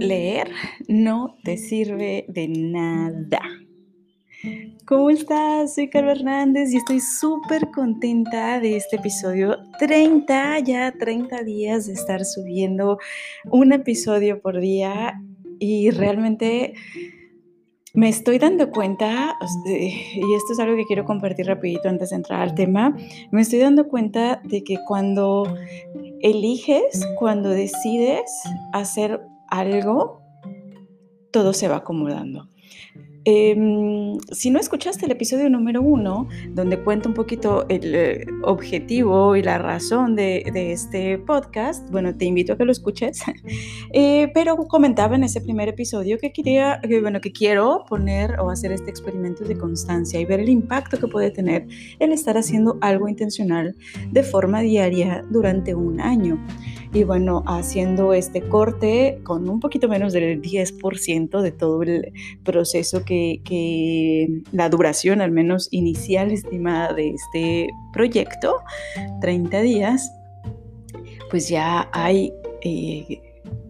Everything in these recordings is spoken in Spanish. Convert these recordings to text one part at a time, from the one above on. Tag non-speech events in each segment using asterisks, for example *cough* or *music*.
leer no te sirve de nada. ¿Cómo estás? Soy Carlos Hernández y estoy súper contenta de este episodio 30, ya 30 días de estar subiendo un episodio por día y realmente me estoy dando cuenta, y esto es algo que quiero compartir rapidito antes de entrar al tema, me estoy dando cuenta de que cuando eliges, cuando decides hacer algo, todo se va acomodando. Em, si no escuchaste el episodio número uno, donde cuento un poquito el eh, objetivo y la razón de, este podcast, bueno, te invito a que lo escuches. *laughs* Eh, pero comentaba en ese primer episodio que quería, bueno, que quiero poner o hacer este experimento de constancia y ver el impacto que puede tener el estar haciendo algo intencional de forma diaria durante un año y bueno, haciendo este corte con un poquito menos del 10% de todo el proceso que, la duración al menos inicial estimada de este proyecto, 30 días, pues ya hay... Eh,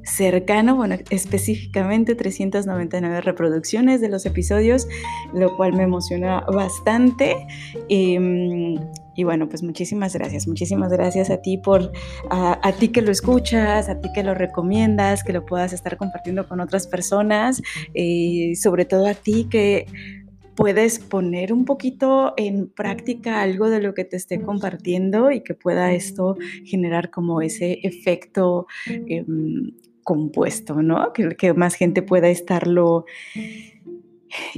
cercano, bueno, específicamente 399 reproducciones de los episodios, lo cual me emociona bastante. Em, y bueno, pues muchísimas gracias, muchísimas gracias a ti por, a, ti que lo escuchas, a ti que lo recomiendas, que lo puedas estar compartiendo con otras personas, y sobre todo a ti que puedes poner un poquito en práctica algo de lo que te esté compartiendo y que pueda esto generar como ese efecto em, compuesto, ¿no? Que, que más gente pueda estarlo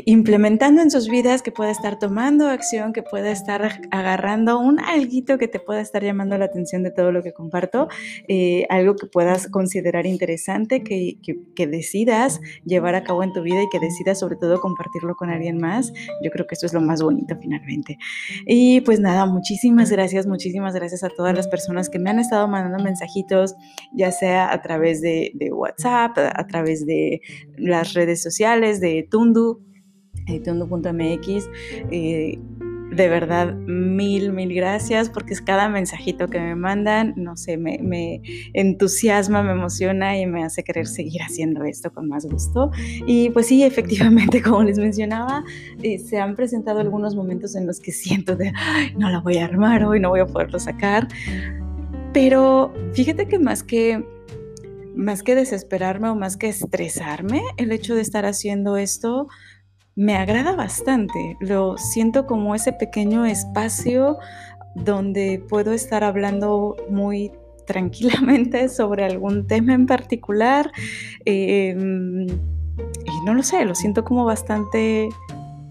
implementando en sus vidas, que pueda estar tomando acción, que pueda estar agarrando un alguito que te pueda estar llamando la atención de todo lo que comparto, eh, algo que puedas considerar interesante, que, que, decidas llevar a cabo en tu vida y que decidas sobre todo compartirlo con alguien más. Yo creo que esto es lo más bonito finalmente. Y pues nada, muchísimas gracias, muchísimas gracias a todas las personas que me han estado mandando mensajitos, ya sea a través de WhatsApp, a través de las redes sociales, de Tundu editondo.mx. Eh, de verdad, mil, mil gracias porque es cada mensajito que me mandan, no sé, me, entusiasma, me emociona y me hace querer seguir haciendo esto con más gusto. Y pues sí, efectivamente, *laughs* como les mencionaba, eh, se han presentado algunos momentos en los que siento de, no la voy a armar hoy, no voy a poderlo sacar. Pero fíjate que más que más que desesperarme o más que estresarme el hecho de estar haciendo esto, me agrada bastante. Lo siento como ese pequeño espacio donde puedo estar hablando muy tranquilamente *laughs* sobre algún tema en particular. Em, y no lo sé, lo siento como bastante,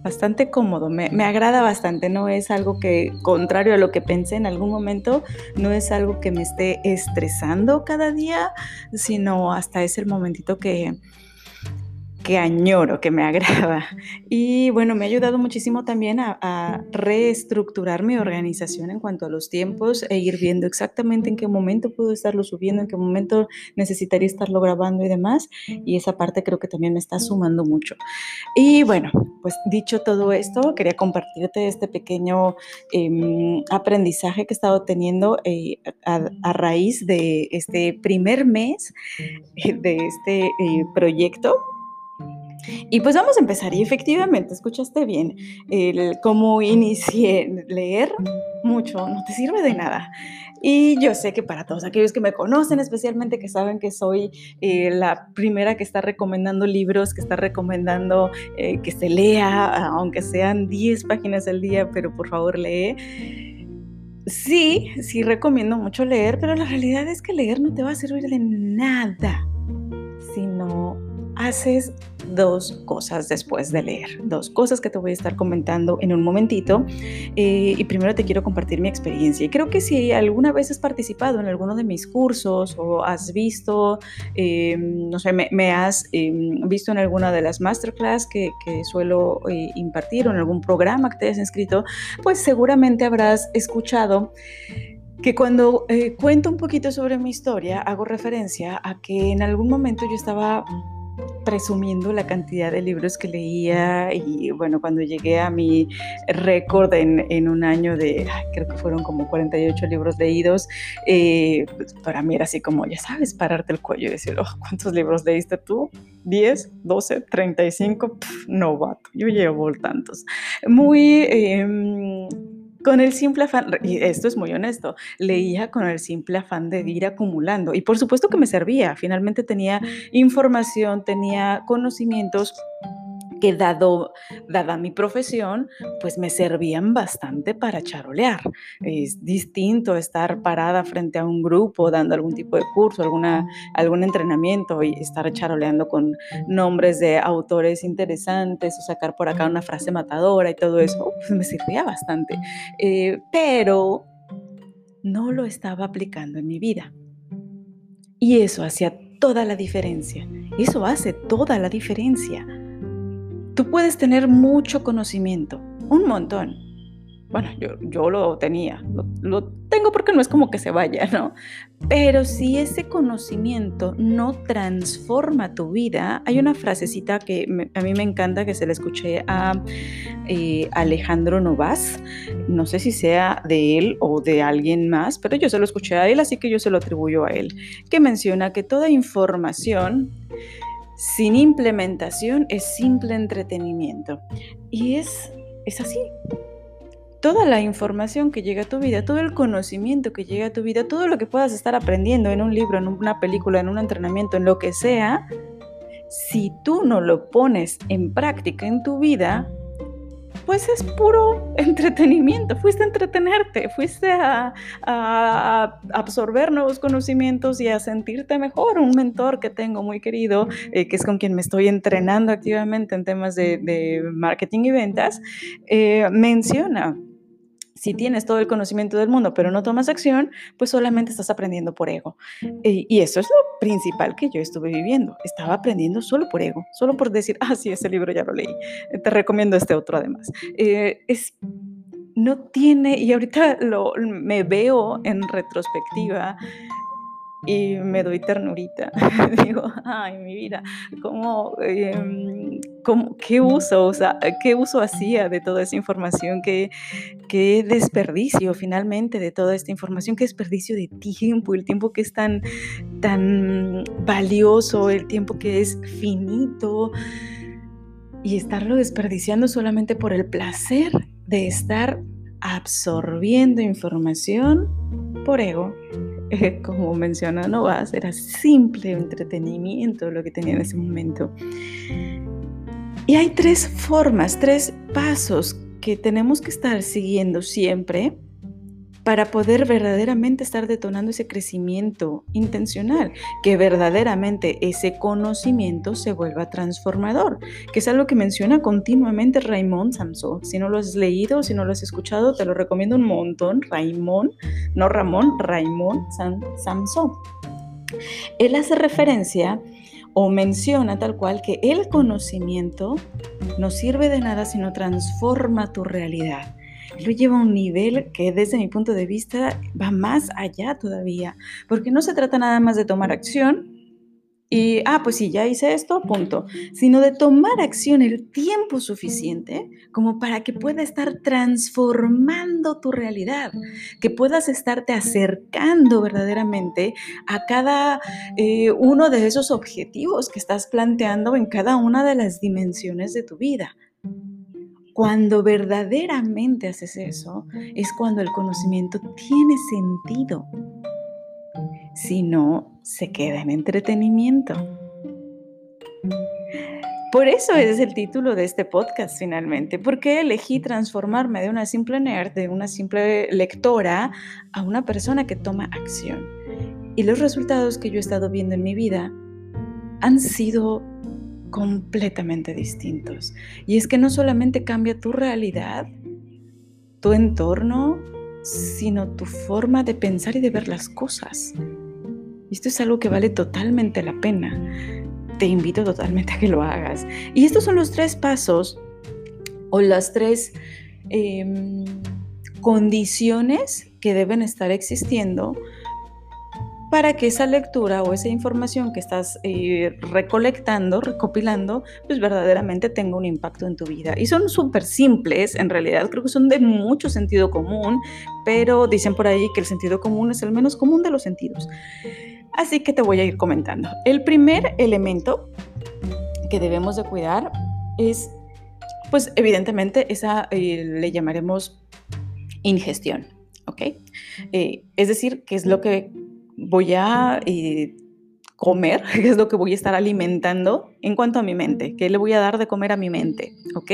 bastante cómodo, me, me, agrada bastante, no es algo que, contrario a lo que pensé en algún momento, no es algo que me esté estresando cada día, sino hasta es el momentito que, que añoro, que me agrada. Y bueno, me ha ayudado muchísimo también a, reestructurar mi organización en cuanto a los tiempos e ir viendo exactamente en qué momento puedo estarlo subiendo, en qué momento necesitaría estarlo grabando y demás. Y esa parte creo que también me está sumando mucho. Y bueno, pues dicho todo esto, quería compartirte este pequeño em, aprendizaje que he estado teniendo eh, a, raíz de este primer mes eh, de este eh, proyecto y pues vamos a empezar. Y efectivamente, escuchaste bien, el cómo inicié leer mucho no te sirve de nada. Y yo sé que para todos aquellos que me conocen, especialmente que saben que soy eh, la primera que está recomendando libros, que está recomendando eh, que se lea, aunque sean 10 páginas al día, pero por favor lee. Sí, sí recomiendo mucho leer, pero la realidad es que leer no te va a servir de nada haces dos cosas después de leer, dos cosas que te voy a estar comentando en un momentito. Eh, y primero te quiero compartir mi experiencia. Y creo que si alguna vez has participado en alguno de mis cursos o has visto, eh, no sé, me, has eh, visto en alguna de las masterclass que, que suelo impartir o en algún programa que te hayas inscrito, pues seguramente habrás escuchado que cuando cuento un poquito sobre mi historia hago referencia a que en algún momento yo estaba presumiendo la cantidad de libros que leía y bueno, cuando llegué a mi récord en, un año de, creo que fueron como 48 libros leídos, eh, pues, para mí era así como, ya sabes, pararte el cuello y decir, oh, ¿cuántos libros leíste tú? 10, 12, 35, no, vato, yo llevo tantos. Muy... Em, con el simple afán, y esto es muy honesto, leía con el simple afán de ir acumulando. Y por supuesto que me servía, finalmente tenía información, tenía conocimientos que dado, dada mi profesión, pues me servían bastante para charolear. Es distinto estar parada frente a un grupo dando algún tipo de curso, alguna, algún entrenamiento y estar charoleando con nombres de autores interesantes o sacar por acá una frase matadora y todo eso, pues me servía bastante. Eh, pero no lo estaba aplicando en mi vida. Y eso hacía toda la diferencia. Eso hace toda la diferencia. Tú puedes tener mucho conocimiento, un montón. Bueno, yo, lo tenía, lo, tengo porque no es como que se vaya, ¿no? Pero si ese conocimiento no transforma tu vida, hay una frasecita que a mí me encanta que se la escuché a eh, Alejandro Novas, no sé si sea de él o de alguien más, pero yo se lo escuché a él, así que yo se lo atribuyo a él, que menciona que toda información sin implementación es simple entretenimiento. Y es, es así. Toda la información que llega a tu vida, todo el conocimiento que llega a tu vida, todo lo que puedas estar aprendiendo en un libro, en una película, en un entrenamiento, en lo que sea, si tú no lo pones en práctica en tu vida, pues es puro entretenimiento, fuiste a entretenerte, fuiste a, absorber nuevos conocimientos y a sentirte mejor. Un mentor que tengo muy querido, eh, que es con quien me estoy entrenando activamente en temas de, marketing y ventas, eh, menciona si tienes todo el conocimiento del mundo, pero no tomas acción, pues solamente estás aprendiendo por ego. Y, eso es lo principal que yo estuve viviendo. Estaba aprendiendo solo por ego, solo por decir, ah, sí, ese libro ya lo leí. Te recomiendo este otro además. Eh, es no tiene, y ahorita lo, me veo en retrospectiva y me doy ternurita. *laughs* Digo, ay, mi vida, ¿cómo, em, ¿qué uso? O sea, ¿qué uso hacía de toda esa información? ¿Qué, ¿Qué desperdicio finalmente de toda esta información? ¿Qué desperdicio de tiempo? El tiempo que es tan, tan valioso, el tiempo que es finito. Y estarlo desperdiciando solamente por el placer de estar absorbiendo información por ego *laughs* como menciona Novas, era simple entretenimiento lo que tenía en ese momento. Y hay tres formas, tres pasos que tenemos que estar siguiendo siempre para poder verdaderamente estar detonando ese crecimiento intencional, que verdaderamente ese conocimiento se vuelva transformador, que es algo que menciona continuamente Raymond Samson. Si no lo has leído, si no lo has escuchado, te lo recomiendo un montón, Raymond, no Ramón, Raymond Samson. Él hace referencia o menciona tal cual que el conocimiento no sirve de nada si no transforma tu realidad. Lo lleva a un nivel que desde mi punto de vista va más allá todavía, porque no se trata nada más de tomar acción y, ah, pues sí, ya hice esto, punto, sino de tomar acción el tiempo suficiente como para que pueda estar transformando tu realidad, que puedas estarte acercando verdaderamente a cada eh, uno de esos objetivos que estás planteando en cada una de las dimensiones de tu vida. Cuando verdaderamente haces eso, es cuando el conocimiento tiene sentido. Si no, se queda en entretenimiento. Por eso es el título de este podcast finalmente, porque elegí transformarme de una simple nerd, de una simple lectora, a una persona que toma acción. Y los resultados que yo he estado viendo en mi vida han sido completamente distintos. Y es que no solamente cambia tu realidad, tu entorno, sino tu forma de pensar y de ver las cosas. Esto es algo que vale totalmente la pena. Te invito totalmente a que lo hagas. Y estos son los tres pasos o las tres em, condiciones que deben estar existiendo para que esa lectura o esa información que estás eh, recolectando, recopilando, pues verdaderamente tenga un impacto en tu vida. Y son súper simples, en realidad creo que son de mucho sentido común, pero dicen por ahí que el sentido común es el menos común de los sentidos. Así que te voy a ir comentando. El primer elemento que debemos de cuidar es, pues evidentemente, esa eh, le llamaremos ingestión, ¿ok? Eh, es decir, qué es lo que voy a eh, comer, *laughs* qué es lo que voy a estar alimentando en cuanto a mi mente, qué le voy a dar de comer a mi mente, ¿ok?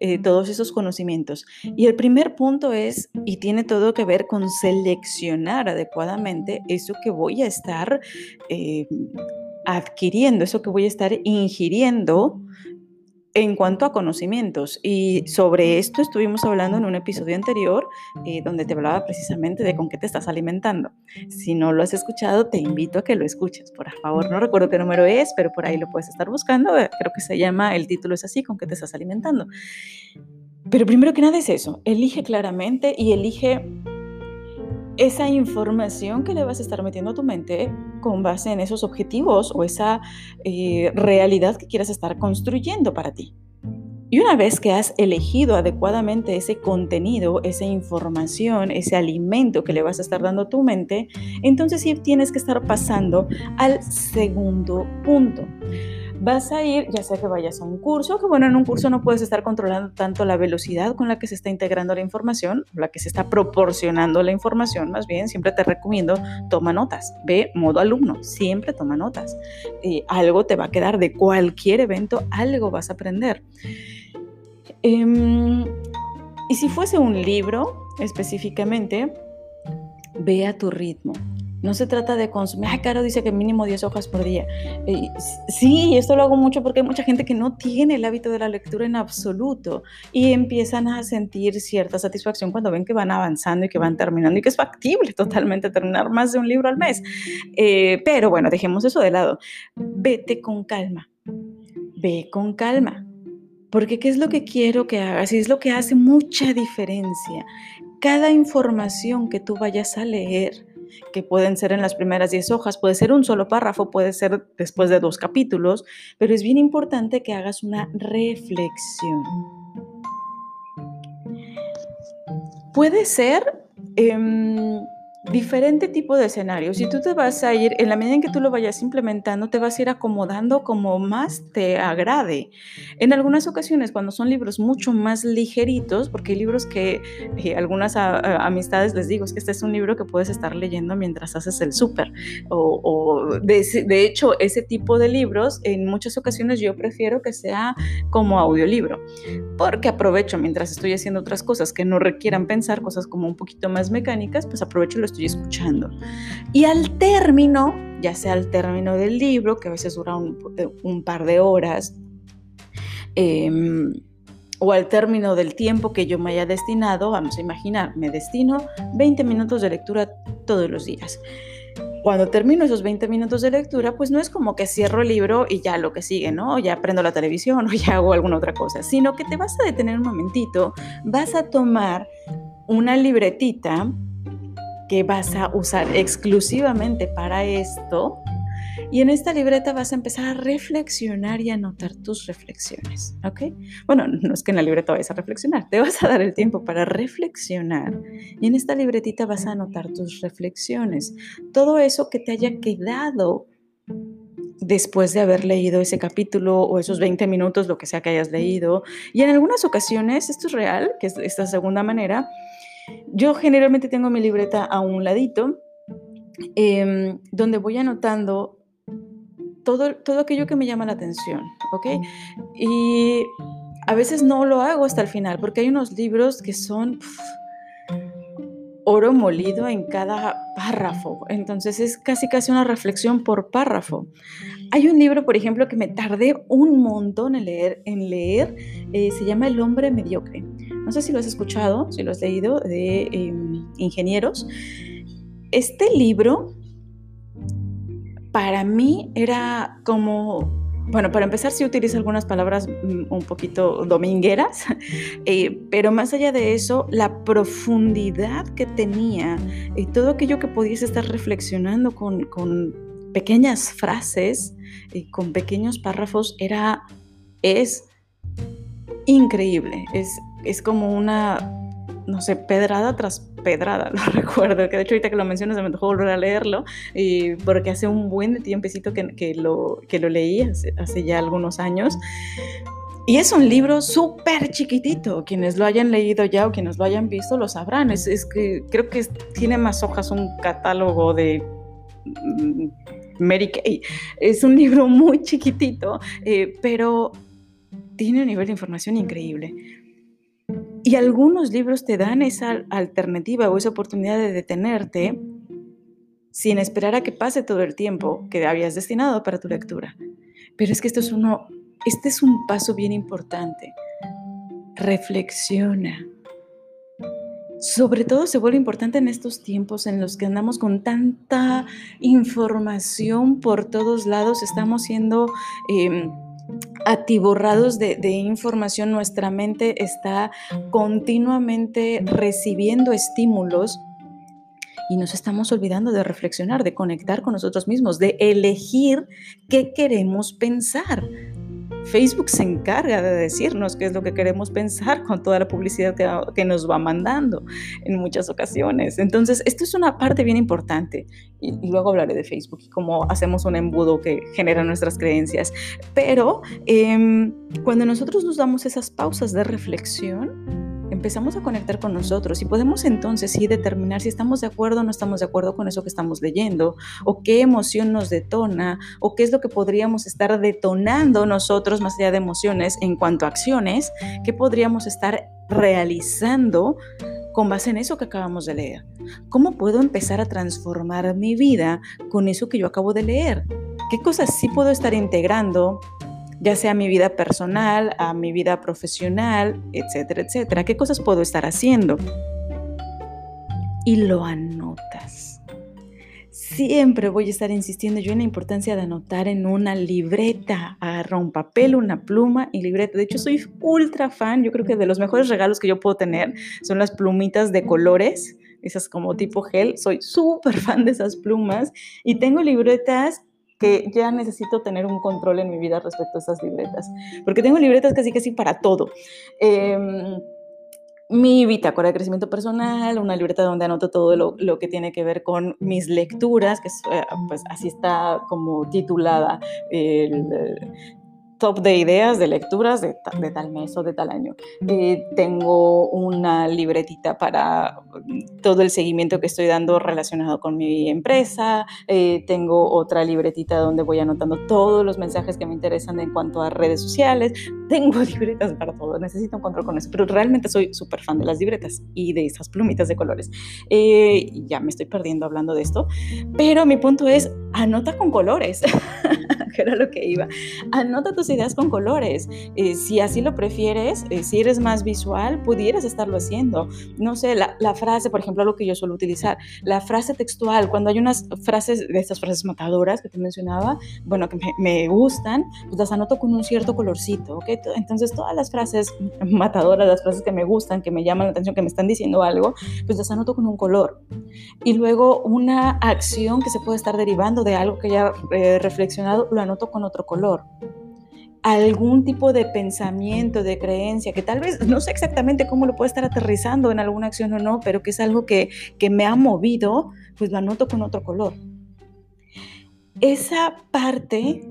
Eh, todos esos conocimientos. Y el primer punto es, y tiene todo que ver con seleccionar adecuadamente eso que voy a estar eh, adquiriendo, eso que voy a estar ingiriendo en cuanto a conocimientos, y sobre esto estuvimos hablando en un episodio anterior eh, donde te hablaba precisamente de con qué te estás alimentando. Si no lo has escuchado, te invito a que lo escuches, por favor. No recuerdo qué número es, pero por ahí lo puedes estar buscando. Eh, creo que se llama, el título es así, con qué te estás alimentando. Pero primero que nada es eso, elige claramente y elige esa información que le vas a estar metiendo a tu mente con base en esos objetivos o esa eh, realidad que quieras estar construyendo para ti. Y una vez que has elegido adecuadamente ese contenido, esa información, ese alimento que le vas a estar dando a tu mente, entonces sí tienes que estar pasando al segundo punto vas a ir, ya sea que vayas a un curso, que bueno, en un curso no puedes estar controlando tanto la velocidad con la que se está integrando la información, la que se está proporcionando la información, más bien, siempre te recomiendo, toma notas, ve modo alumno, siempre toma notas. Eh, algo te va a quedar de cualquier evento, algo vas a aprender. Em, y si fuese un libro específicamente, ve a tu ritmo. No se trata de consumir, ah, Caro dice que mínimo 10 hojas por día. sí, esto lo hago mucho porque hay mucha gente que no tiene el hábito de la lectura en absoluto y empiezan a sentir cierta satisfacción cuando ven que van avanzando y que van terminando y que es factible totalmente terminar más de un libro al mes. Eh, pero bueno, dejemos eso de lado. Vete con calma, ve con calma. Porque ¿qué es lo que quiero que hagas? Y es lo que hace mucha diferencia. Cada información que tú vayas a leer, que pueden ser en las primeras 10 hojas, puede ser un solo párrafo, puede ser después de dos capítulos, pero es bien importante que hagas una reflexión. Puede ser... Em, diferente tipo de escenarios. Si tú te vas a ir, en la medida en que tú lo vayas implementando, te vas a ir acomodando como más te agrade. En algunas ocasiones, cuando son libros mucho más ligeritos, porque hay libros que eh, algunas amistades les digo, es que este es un libro que puedes estar leyendo mientras haces el súper. O, de, de hecho, ese tipo de libros, en muchas ocasiones yo prefiero que sea como audiolibro, porque aprovecho mientras estoy haciendo otras cosas que no requieran pensar, cosas como un poquito más mecánicas, pues aprovecho los estoy escuchando. Y al término, ya sea al término del libro, que a veces dura un, par de horas, em, o al término del tiempo que yo me haya destinado, vamos a imaginar, me destino 20 minutos de lectura todos los días. Cuando termino esos 20 minutos de lectura, pues no es como que cierro el libro y ya lo que sigue, ¿no? Ya prendo la televisión *laughs* o ya hago alguna otra cosa, sino que te vas a detener un momentito, vas a tomar una libretita que vas a usar exclusivamente para esto. Y en esta libreta vas a empezar a reflexionar y anotar tus reflexiones, ¿ok? Bueno, no es que en la libreta vayas a reflexionar, te vas a dar el tiempo para reflexionar y en esta libretita vas a anotar tus reflexiones, todo eso que te haya quedado después de haber leído ese capítulo o esos 20 minutos, lo que sea que hayas leído. Y en algunas ocasiones, esto es real, que es esta segunda manera, yo generalmente tengo mi libreta a un ladito, em, donde voy anotando todo, todo aquello que me llama la atención, ¿ok? Y a veces no lo hago hasta el final, porque hay unos libros que son oro molido en cada párrafo, entonces es casi casi una reflexión por párrafo. Hay un libro, por ejemplo, que me tardé un montón en leer, en leer eh, se llama El hombre mediocre. No sé si lo has escuchado, si lo has leído, de em, ingenieros. Este libro para mí era como bueno, para empezar sí utiliza algunas palabras mm, un poquito domingueras, *laughs* eh, pero más allá de eso, la profundidad que tenía y todo aquello que podías estar reflexionando con, con pequeñas frases y con pequeños párrafos era, es increíble, es, es como una no sé, pedrada tras pedrada, *laughs* lo recuerdo, que de hecho ahorita que lo mencionas me dejó volver a leerlo, y porque hace un buen tiempecito que, que, lo, que lo leí, hace, hace ya algunos años. Y es un libro súper chiquitito. Quienes lo hayan leído ya o quienes lo hayan visto lo sabrán. Es, es que creo que tiene más hojas un catálogo de mm, Mary Kay. Es un libro muy chiquitito, eh, pero tiene un nivel de información increíble. Y algunos libros te dan esa alternativa o esa oportunidad de detenerte sin esperar a que pase todo el tiempo que habías destinado para tu lectura. Pero es que esto es uno, este es un paso bien importante. Reflexiona. Sobre todo se vuelve importante en estos tiempos en los que andamos con tanta información por todos lados, estamos siendo... Em, atiborrados de, información, nuestra mente está continuamente recibiendo estímulos y nos estamos olvidando de reflexionar, de conectar con nosotros mismos, de elegir qué queremos pensar. Facebook se encarga de decirnos qué es lo que queremos pensar con toda la publicidad que, nos va mandando en muchas ocasiones. Entonces, esto es una parte bien importante. Y, luego hablaré de Facebook y cómo hacemos un embudo que genera nuestras creencias. Pero em, cuando nosotros nos damos esas pausas de reflexión, empezamos a conectar con nosotros y podemos entonces sí determinar si estamos de acuerdo o no estamos de acuerdo con eso que estamos leyendo, o qué emoción nos detona, o qué es lo que podríamos estar detonando nosotros más allá de emociones en cuanto a acciones, qué podríamos estar realizando con base en eso que acabamos de leer. ¿Cómo puedo empezar a transformar mi vida con eso que yo acabo de leer? ¿Qué cosas sí puedo estar integrando ya sea a mi vida personal, a mi vida profesional, etcétera, etcétera. ¿Qué cosas puedo estar haciendo? Y lo anotas. Siempre voy a estar insistiendo yo en la importancia de anotar en una libreta. Agarra un papel, una pluma y libreta. De hecho, soy ultra fan. Yo creo que de los mejores regalos que yo puedo tener son las plumitas de colores esas como tipo gel. Soy súper fan de esas plumas y tengo libretas que ya necesito tener un control en mi vida respecto a esas libretas, porque tengo libretas casi casi para todo. Eh, mi bitácora de crecimiento personal, una libreta donde anoto todo lo, lo, que tiene que ver con mis lecturas, que eh, pues así está como titulada el, top de ideas, de lecturas de, tal mes o de tal año. Eh, tengo una libretita para todo el seguimiento que estoy dando relacionado con mi empresa. Eh, tengo otra libretita donde voy anotando todos los mensajes que me interesan en cuanto a redes sociales. Tengo *laughs* libretas para todo. Necesito un control con eso. Pero realmente soy súper fan de las libretas y de esas plumitas de colores. Eh, ya me estoy perdiendo hablando de esto. Pero mi punto es, anota con colores. *laughs* que era lo que iba. Anota tus ideas con colores. Eh, si así lo prefieres, eh, si eres más visual, pudieras estarlo haciendo. No sé, la, la, frase, por ejemplo, lo que yo suelo utilizar, la frase textual, cuando hay unas frases, de estas frases matadoras que te mencionaba, bueno, que me, me gustan, pues las anoto con un cierto colorcito, ¿ok? Entonces, todas las frases *laughs* matadoras, las frases que me gustan, que me llaman la atención, que me están diciendo algo, pues las anoto con un color. Y luego una acción que se puede estar derivando de algo que ya he reflexionado, lo anoto con otro color algún tipo de pensamiento, de creencia, que tal vez no sé exactamente cómo lo puedo estar aterrizando en alguna acción o no, pero que es algo que, que me ha movido, pues lo anoto con otro color. Esa parte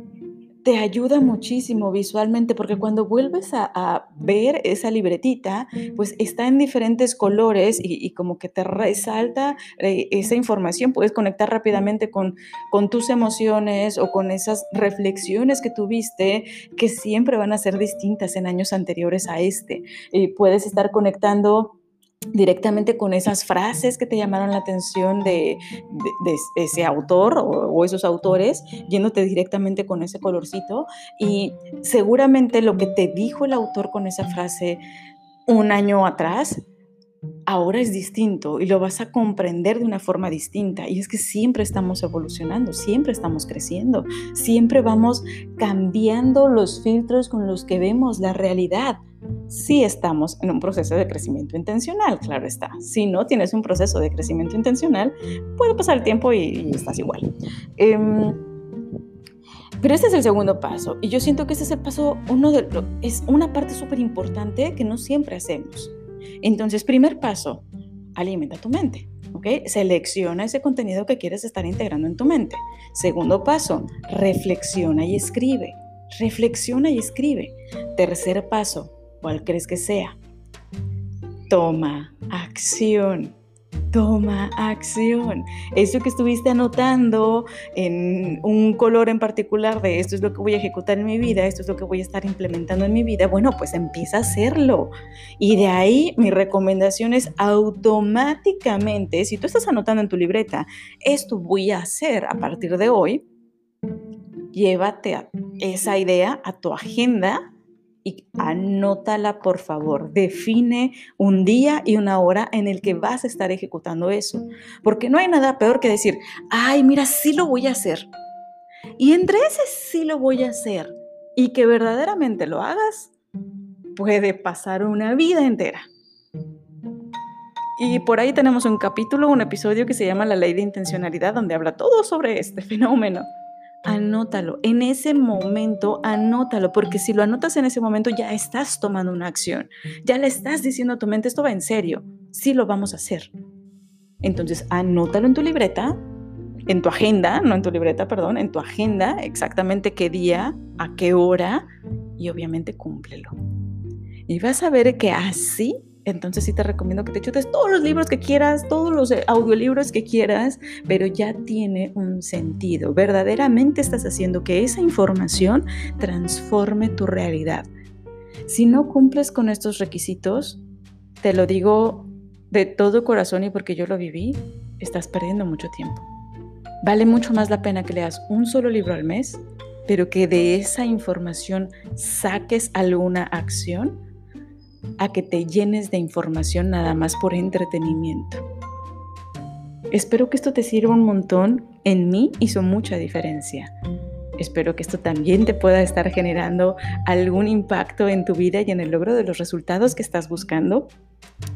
te ayuda muchísimo visualmente porque cuando vuelves a, ver esa libretita, pues está en diferentes colores y, como que te resalta eh, esa información, puedes conectar rápidamente con, con tus emociones o con esas reflexiones que tuviste que siempre van a ser distintas en años anteriores a este. Y puedes estar conectando directamente con esas frases que te llamaron la atención de, ese autor o, esos autores, yéndote directamente con ese colorcito. Y seguramente lo que te dijo el autor con esa frase un año atrás ahora es distinto y lo vas a comprender de una forma distinta. Y es que siempre estamos evolucionando, siempre estamos creciendo, siempre vamos cambiando los filtros con los que vemos la realidad. Si estamos en un proceso de crecimiento intencional, claro está. Si no tienes un proceso de crecimiento intencional, puede pasar el tiempo y, estás igual. Em, pero este es el segundo paso y yo siento que este es el paso, uno de, es una parte súper importante que no siempre hacemos. Entonces, primer paso, alimenta tu mente. ¿ok? Selecciona ese contenido que quieres estar integrando en tu mente. Segundo paso, reflexiona y escribe. Reflexiona y escribe. Tercer paso, ¿cuál crees que sea? Toma acción toma acción. Eso que estuviste anotando en un color en particular de esto es lo que voy a ejecutar en mi vida, esto es lo que voy a estar implementando en mi vida, bueno, pues empieza a hacerlo. Y de ahí mi recomendación es automáticamente, si tú estás anotando en tu libreta, esto voy a hacer a partir de hoy, llévate esa idea a tu agenda y anótala por favor. Define un día y una hora en el que vas a estar ejecutando eso. Porque no hay nada peor que decir, ay, mira, sí lo voy a hacer. Y entre ese sí lo voy a hacer y que verdaderamente lo hagas, puede pasar una vida entera. Y por ahí tenemos un capítulo, un episodio que se llama La ley de intencionalidad, donde habla todo sobre este *laughs* fenómeno anótalo. En ese momento, anótalo, porque si lo anotas en ese momento ya estás tomando una acción. Ya le estás diciendo a tu mente, esto va en serio, sí lo vamos a hacer. Entonces, anótalo en tu libreta, en tu agenda, no en tu libreta, perdón, en tu agenda, exactamente qué día, a qué hora, y obviamente cúmplelo. Y vas a ver que así entonces sí te recomiendo que te chutes todos los libros que quieras, todos los eh, audiolibros que quieras, pero ya tiene un sentido. Verdaderamente estás haciendo que esa información transforme tu realidad. Si no cumples con estos requisitos, te lo digo de todo corazón y porque yo lo viví, estás perdiendo mucho tiempo. Vale mucho más la pena que leas un solo libro al mes, pero que de esa información saques alguna acción a que te llenes de información nada más por entretenimiento. Espero que esto te sirva un montón. En mí hizo mucha diferencia. Espero que esto también te pueda estar generando algún impacto en tu vida y en el logro de los resultados que estás buscando.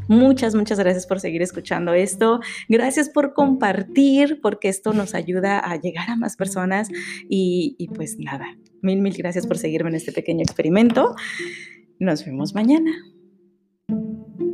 Muchas, muchas gracias por seguir escuchando esto. Gracias por compartir, porque esto nos ayuda a llegar a más personas. Y, y pues nada, mil, mil gracias por seguirme en este pequeño experimento. Nos vemos mañana. thank you